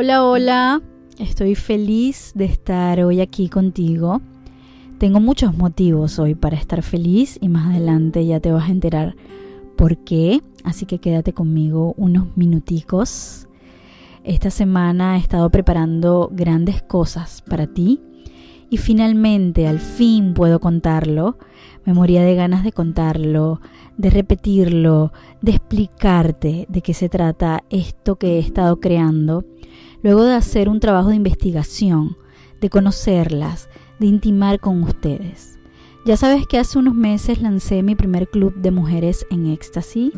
Hola, hola, estoy feliz de estar hoy aquí contigo. Tengo muchos motivos hoy para estar feliz y más adelante ya te vas a enterar por qué, así que quédate conmigo unos minuticos. Esta semana he estado preparando grandes cosas para ti y finalmente, al fin puedo contarlo. Me moría de ganas de contarlo, de repetirlo, de explicarte de qué se trata esto que he estado creando luego de hacer un trabajo de investigación, de conocerlas, de intimar con ustedes. Ya sabes que hace unos meses lancé mi primer club de mujeres en éxtasis.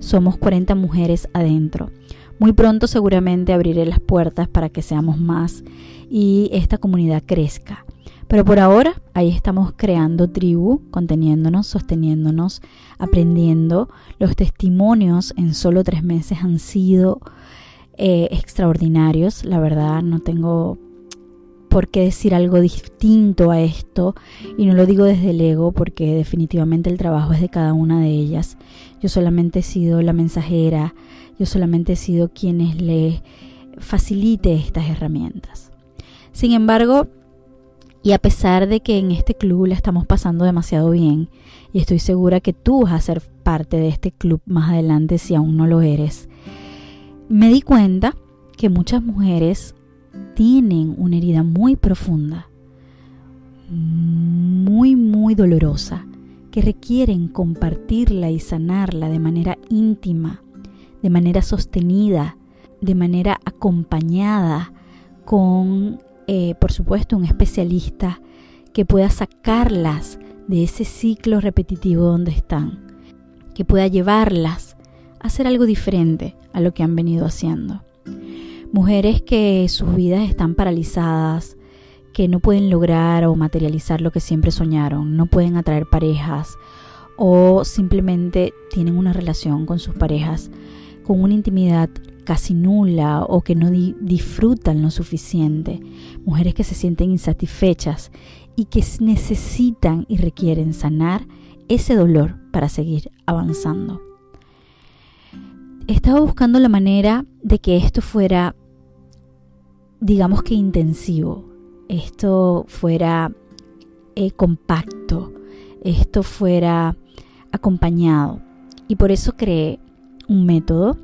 Somos 40 mujeres adentro. Muy pronto seguramente abriré las puertas para que seamos más y esta comunidad crezca. Pero por ahora ahí estamos creando tribu, conteniéndonos, sosteniéndonos, aprendiendo. Los testimonios en solo tres meses han sido eh, extraordinarios. La verdad, no tengo por qué decir algo distinto a esto y no lo digo desde el ego porque definitivamente el trabajo es de cada una de ellas. Yo solamente he sido la mensajera, yo solamente he sido quienes le facilite estas herramientas. Sin embargo, y a pesar de que en este club la estamos pasando demasiado bien, y estoy segura que tú vas a ser parte de este club más adelante si aún no lo eres, me di cuenta que muchas mujeres tienen una herida muy profunda, muy, muy dolorosa, que requieren compartirla y sanarla de manera íntima, de manera sostenida, de manera acompañada con, eh, por supuesto, un especialista que pueda sacarlas de ese ciclo repetitivo donde están, que pueda llevarlas a hacer algo diferente, a lo que han venido haciendo. Mujeres que sus vidas están paralizadas, que no pueden lograr o materializar lo que siempre soñaron, no pueden atraer parejas o simplemente tienen una relación con sus parejas con una intimidad casi nula o que no disfrutan lo suficiente. Mujeres que se sienten insatisfechas y que necesitan y requieren sanar ese dolor para seguir avanzando estaba buscando la manera de que esto fuera, digamos que intensivo, esto fuera eh, compacto, esto fuera acompañado. Y por eso creé un método,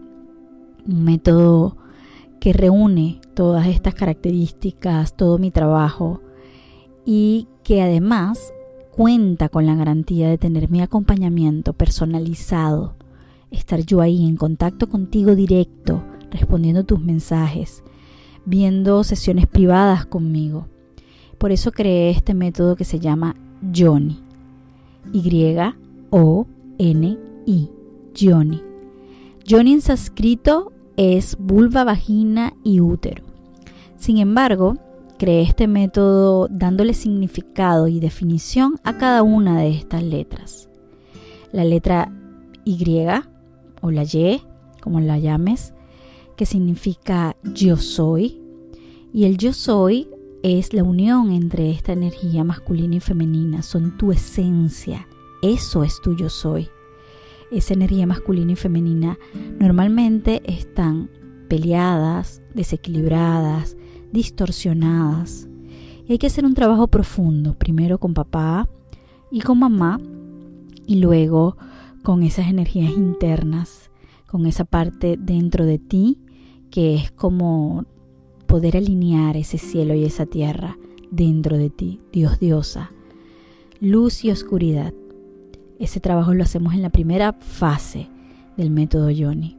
un método que reúne todas estas características, todo mi trabajo y que además cuenta con la garantía de tener mi acompañamiento personalizado estar yo ahí en contacto contigo directo, respondiendo tus mensajes, viendo sesiones privadas conmigo. Por eso creé este método que se llama Johnny. Y-O-N-I. Johnny. Johnny en sánscrito es vulva, vagina y útero. Sin embargo, creé este método dándole significado y definición a cada una de estas letras. La letra Y o la Y, como la llames, que significa yo soy. Y el yo soy es la unión entre esta energía masculina y femenina, son tu esencia, eso es tu yo soy. Esa energía masculina y femenina normalmente están peleadas, desequilibradas, distorsionadas. Y hay que hacer un trabajo profundo, primero con papá y con mamá, y luego con esas energías internas, con esa parte dentro de ti que es como poder alinear ese cielo y esa tierra dentro de ti, Dios diosa, luz y oscuridad. Ese trabajo lo hacemos en la primera fase del método Yoni.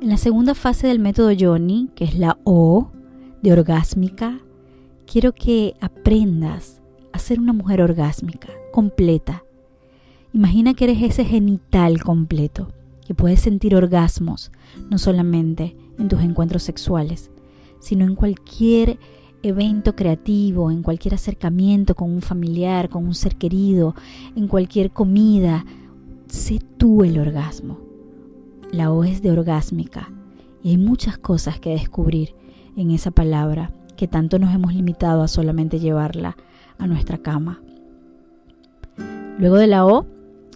En la segunda fase del método Yoni, que es la O de orgásmica, quiero que aprendas a ser una mujer orgásmica, completa, Imagina que eres ese genital completo, que puedes sentir orgasmos, no solamente en tus encuentros sexuales, sino en cualquier evento creativo, en cualquier acercamiento con un familiar, con un ser querido, en cualquier comida. Sé tú el orgasmo. La O es de orgásmica y hay muchas cosas que descubrir en esa palabra que tanto nos hemos limitado a solamente llevarla a nuestra cama. Luego de la O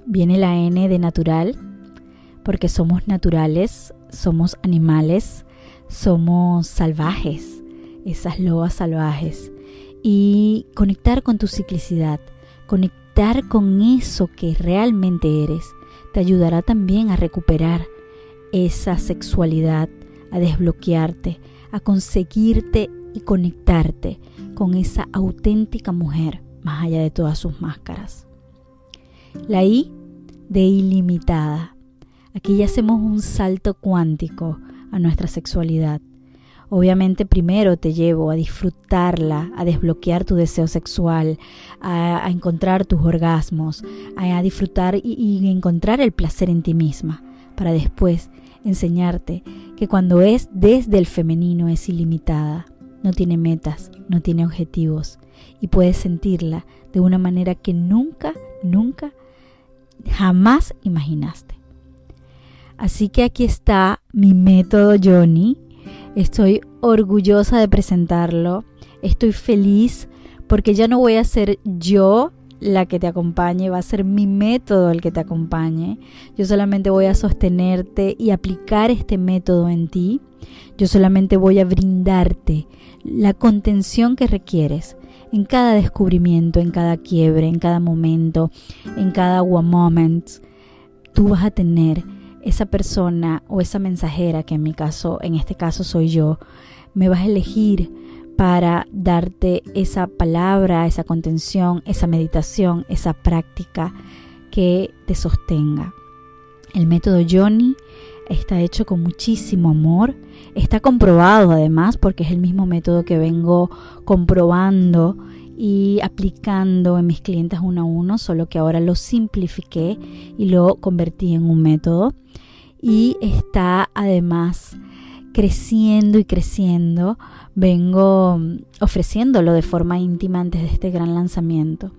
Viene la N de natural, porque somos naturales, somos animales, somos salvajes, esas lobas salvajes. Y conectar con tu ciclicidad, conectar con eso que realmente eres, te ayudará también a recuperar esa sexualidad, a desbloquearte, a conseguirte y conectarte con esa auténtica mujer más allá de todas sus máscaras. La I de ilimitada. Aquí ya hacemos un salto cuántico a nuestra sexualidad. Obviamente primero te llevo a disfrutarla, a desbloquear tu deseo sexual, a, encontrar tus orgasmos, a, disfrutar y, y encontrar el placer en ti misma, para después enseñarte que cuando es desde el femenino es ilimitada, no tiene metas, no tiene objetivos y puedes sentirla de una manera que nunca, nunca, jamás imaginaste. Así que aquí está mi método Johnny. Estoy orgullosa de presentarlo. Estoy feliz porque ya no voy a ser yo la que te acompañe, va a ser mi método el que te acompañe. Yo solamente voy a sostenerte y aplicar este método en ti. Yo solamente voy a brindarte la contención que requieres en cada descubrimiento, en cada quiebre, en cada momento, en cada one moment. Tú vas a tener esa persona o esa mensajera que en mi caso, en este caso soy yo, me vas a elegir para darte esa palabra, esa contención, esa meditación, esa práctica que te sostenga. El método Johnny está hecho con muchísimo amor, está comprobado además porque es el mismo método que vengo comprobando y aplicando en mis clientes uno a uno, solo que ahora lo simplifiqué y lo convertí en un método y está además creciendo y creciendo, vengo mm, ofreciéndolo de forma íntima antes de este gran lanzamiento.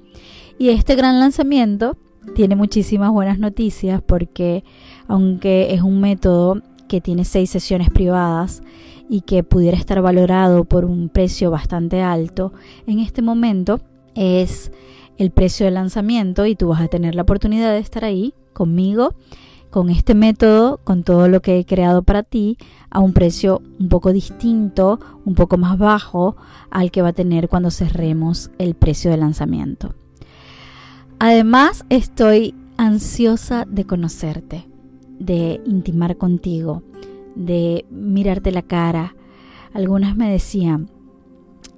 Y este gran lanzamiento tiene muchísimas buenas noticias porque aunque es un método que tiene seis sesiones privadas y que pudiera estar valorado por un precio bastante alto, en este momento es el precio de lanzamiento y tú vas a tener la oportunidad de estar ahí conmigo con este método, con todo lo que he creado para ti, a un precio un poco distinto, un poco más bajo al que va a tener cuando cerremos el precio de lanzamiento. Además, estoy ansiosa de conocerte, de intimar contigo, de mirarte la cara. Algunas me decían,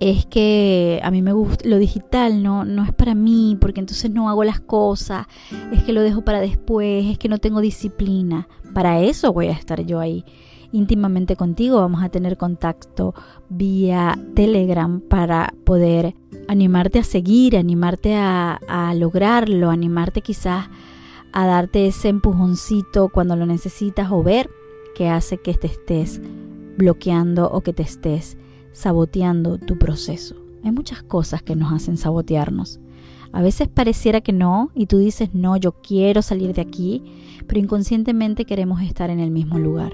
es que a mí me gusta lo digital, no, no es para mí, porque entonces no hago las cosas, es que lo dejo para después, es que no tengo disciplina. Para eso voy a estar yo ahí íntimamente contigo, vamos a tener contacto vía Telegram para poder animarte a seguir, animarte a, lograrlo, animarte quizás a darte ese empujoncito cuando lo necesitas o ver que hace que te estés bloqueando o que te estés saboteando tu proceso. Hay muchas cosas que nos hacen sabotearnos. A veces pareciera que no y tú dices, no, yo quiero salir de aquí, pero inconscientemente queremos estar en el mismo lugar.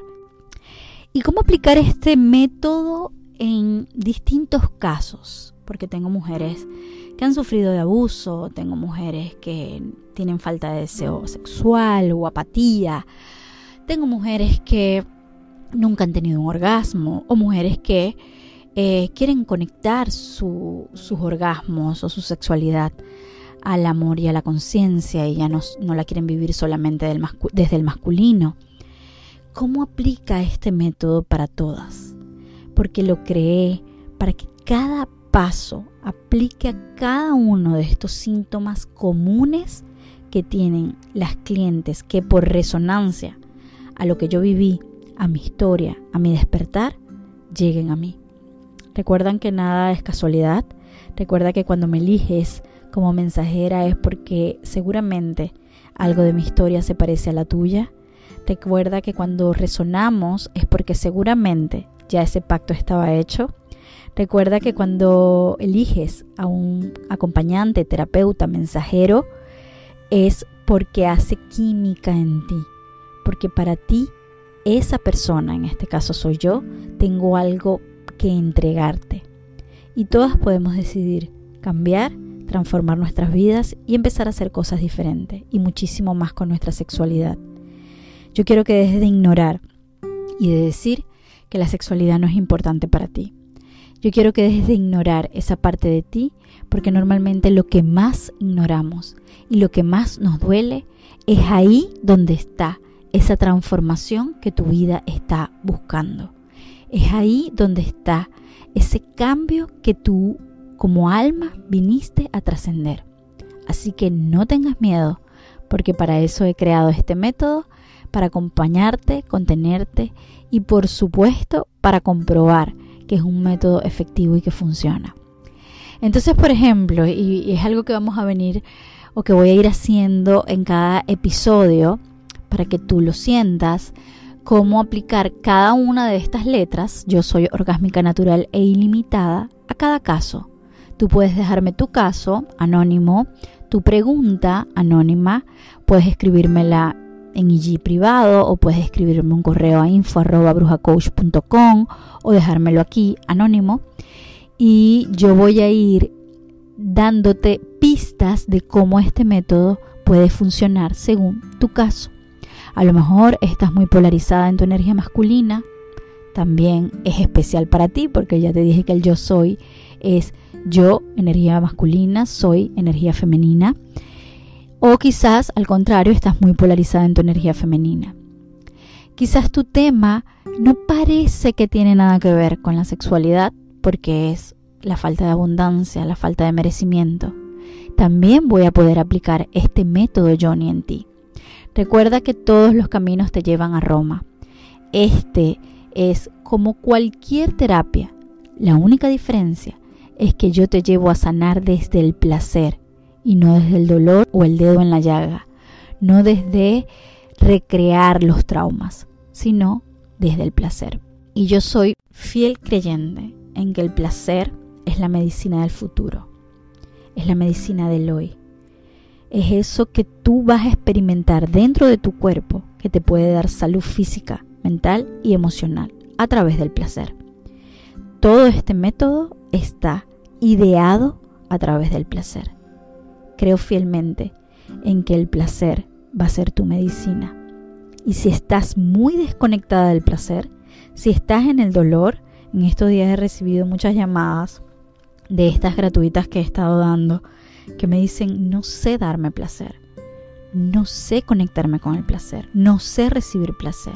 ¿Y cómo aplicar este método en distintos casos? Porque tengo mujeres que han sufrido de abuso, tengo mujeres que tienen falta de deseo sexual o apatía, tengo mujeres que nunca han tenido un orgasmo o mujeres que eh, quieren conectar sus orgasmos o su sexualidad al amor y a la conciencia y ya no, la quieren vivir solamente desde el masculino. ¿Cómo aplica este método para todas? Porque lo creé para que cada paso aplique a cada uno de estos síntomas comunes que tienen las clientes que por resonancia a lo que yo viví, a mi historia, a mi despertar, lleguen a mí. Recuerdan que nada es casualidad. Recuerda que cuando me eliges como mensajera es porque seguramente algo de mi historia se parece a la tuya. Recuerda que cuando resonamos es porque seguramente ya ese pacto estaba hecho. Recuerda que cuando eliges a un acompañante, terapeuta, mensajero, es porque hace química en ti. Porque para ti, esa persona, en este caso soy yo, tengo algo que entregarte. Y todas podemos decidir cambiar, transformar nuestras vidas y empezar a hacer cosas diferentes y muchísimo más con nuestra sexualidad. Yo quiero que dejes de ignorar y de decir que la sexualidad no es importante para ti. Yo quiero que dejes de ignorar esa parte de ti, porque normalmente lo que más ignoramos y lo que más nos duele es ahí donde está esa transformación que tu vida está buscando. Es ahí donde está ese cambio que tú como alma viniste a trascender. Así que no tengas miedo, porque para eso he creado este método, para acompañarte, contenerte y por supuesto para comprobar que es un método efectivo y que funciona. Entonces, por ejemplo, y, es algo que vamos a venir o que voy a ir haciendo en cada episodio para que tú lo sientas, cómo aplicar cada una de estas letras, yo soy orgásmica natural e ilimitada, a cada caso. Tú puedes dejarme tu caso anónimo, tu pregunta anónima, puedes escribírmela en IG privado o puedes escribirme un correo a info@brujacoach.com o dejármelo aquí anónimo y yo voy a ir dándote pistas de cómo este método puede funcionar según tu caso. A lo mejor estás muy polarizada en tu energía masculina, también es especial para ti porque ya te dije que el yo soy es yo, energía masculina, soy energía femenina. O quizás al contrario, estás muy polarizada en tu energía femenina. Quizás tu tema no parece que tiene nada que ver con la sexualidad porque es la falta de abundancia, la falta de merecimiento. También voy a poder aplicar este método Johnny en ti. Recuerda que todos los caminos te llevan a Roma. Este es como cualquier terapia. La única diferencia es que yo te llevo a sanar desde el placer y no desde el dolor o el dedo en la llaga, no desde recrear los traumas, sino desde el placer. Y yo soy fiel creyente en que el placer es la medicina del futuro, es la medicina del hoy. Es eso que tú vas a experimentar dentro de tu cuerpo que te puede dar salud física, mental y emocional a través del placer. Todo este método está ideado a través del placer. Creo fielmente en que el placer va a ser tu medicina. Y si estás muy desconectada del placer, si estás en el dolor, en estos días he recibido muchas llamadas de estas gratuitas que he estado dando que me dicen, no sé darme placer, no sé conectarme con el placer, no sé recibir placer.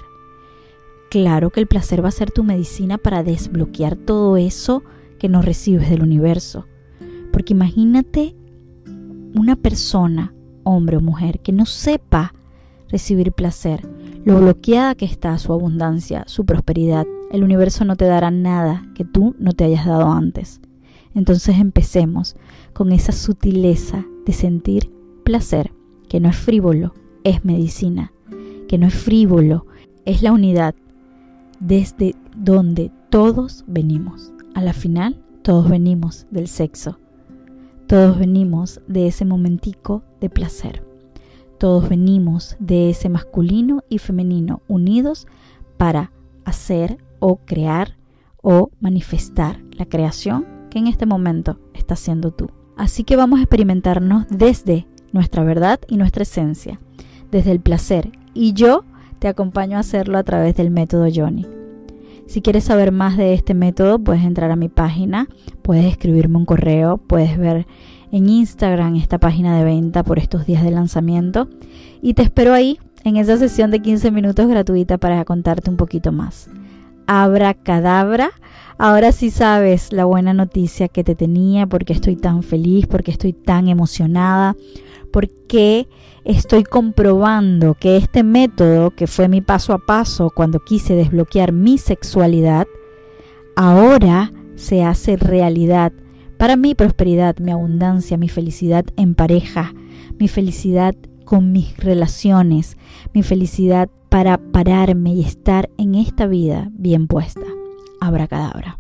Claro que el placer va a ser tu medicina para desbloquear todo eso que no recibes del universo. Porque imagínate una persona, hombre o mujer, que no sepa recibir placer, lo bloqueada que está su abundancia, su prosperidad. El universo no te dará nada que tú no te hayas dado antes. Entonces empecemos con esa sutileza de sentir placer, que no es frívolo, es medicina, que no es frívolo, es la unidad desde donde todos venimos. A la final, todos venimos del sexo. Todos venimos de ese momentico de placer. Todos venimos de ese masculino y femenino unidos para hacer o crear o manifestar la creación que en este momento está siendo tú. Así que vamos a experimentarnos desde nuestra verdad y nuestra esencia, desde el placer. Y yo te acompaño a hacerlo a través del método Johnny. Si quieres saber más de este método, puedes entrar a mi página, puedes escribirme un correo, puedes ver en Instagram esta página de venta por estos días de lanzamiento y te espero ahí en esa sesión de 15 minutos gratuita para contarte un poquito más. Abra cadabra. Ahora sí sabes la buena noticia que te tenía, porque estoy tan feliz, porque estoy tan emocionada, porque estoy comprobando que este método, que fue mi paso a paso cuando quise desbloquear mi sexualidad, ahora se hace realidad para mi prosperidad, mi abundancia, mi felicidad en pareja, mi felicidad con mis relaciones, mi felicidad para pararme y estar en esta vida bien puesta. Abracadabra.